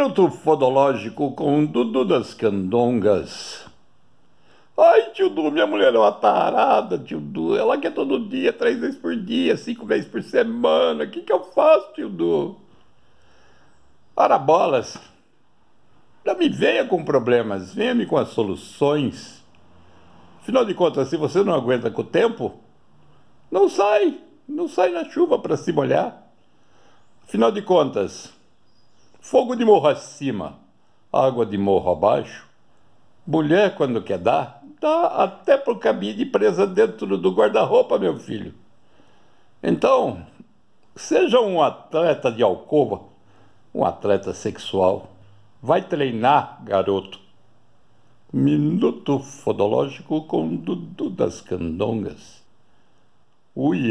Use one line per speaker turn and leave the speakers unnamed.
Minuto Fodológico com Dudu das Candongas. Ai, tio Du, minha mulher é uma tarada, tio Du. Ela quer todo dia, três vezes por dia, cinco vezes por semana. O que, que eu faço, tio Du? Ora, bolas. Não me venha com problemas, venha-me com as soluções. Afinal de contas, se você não aguenta com o tempo, não sai, não sai na chuva para se molhar. Afinal de contas, fogo de morro acima, água de morro abaixo. Mulher, quando quer dar, dá até pro cabide presa dentro do guarda-roupa, meu filho. Então, seja um atleta de alcova, um atleta sexual. Vai treinar, garoto. Minuto Fodológico com Dudu das Candongas. Uia!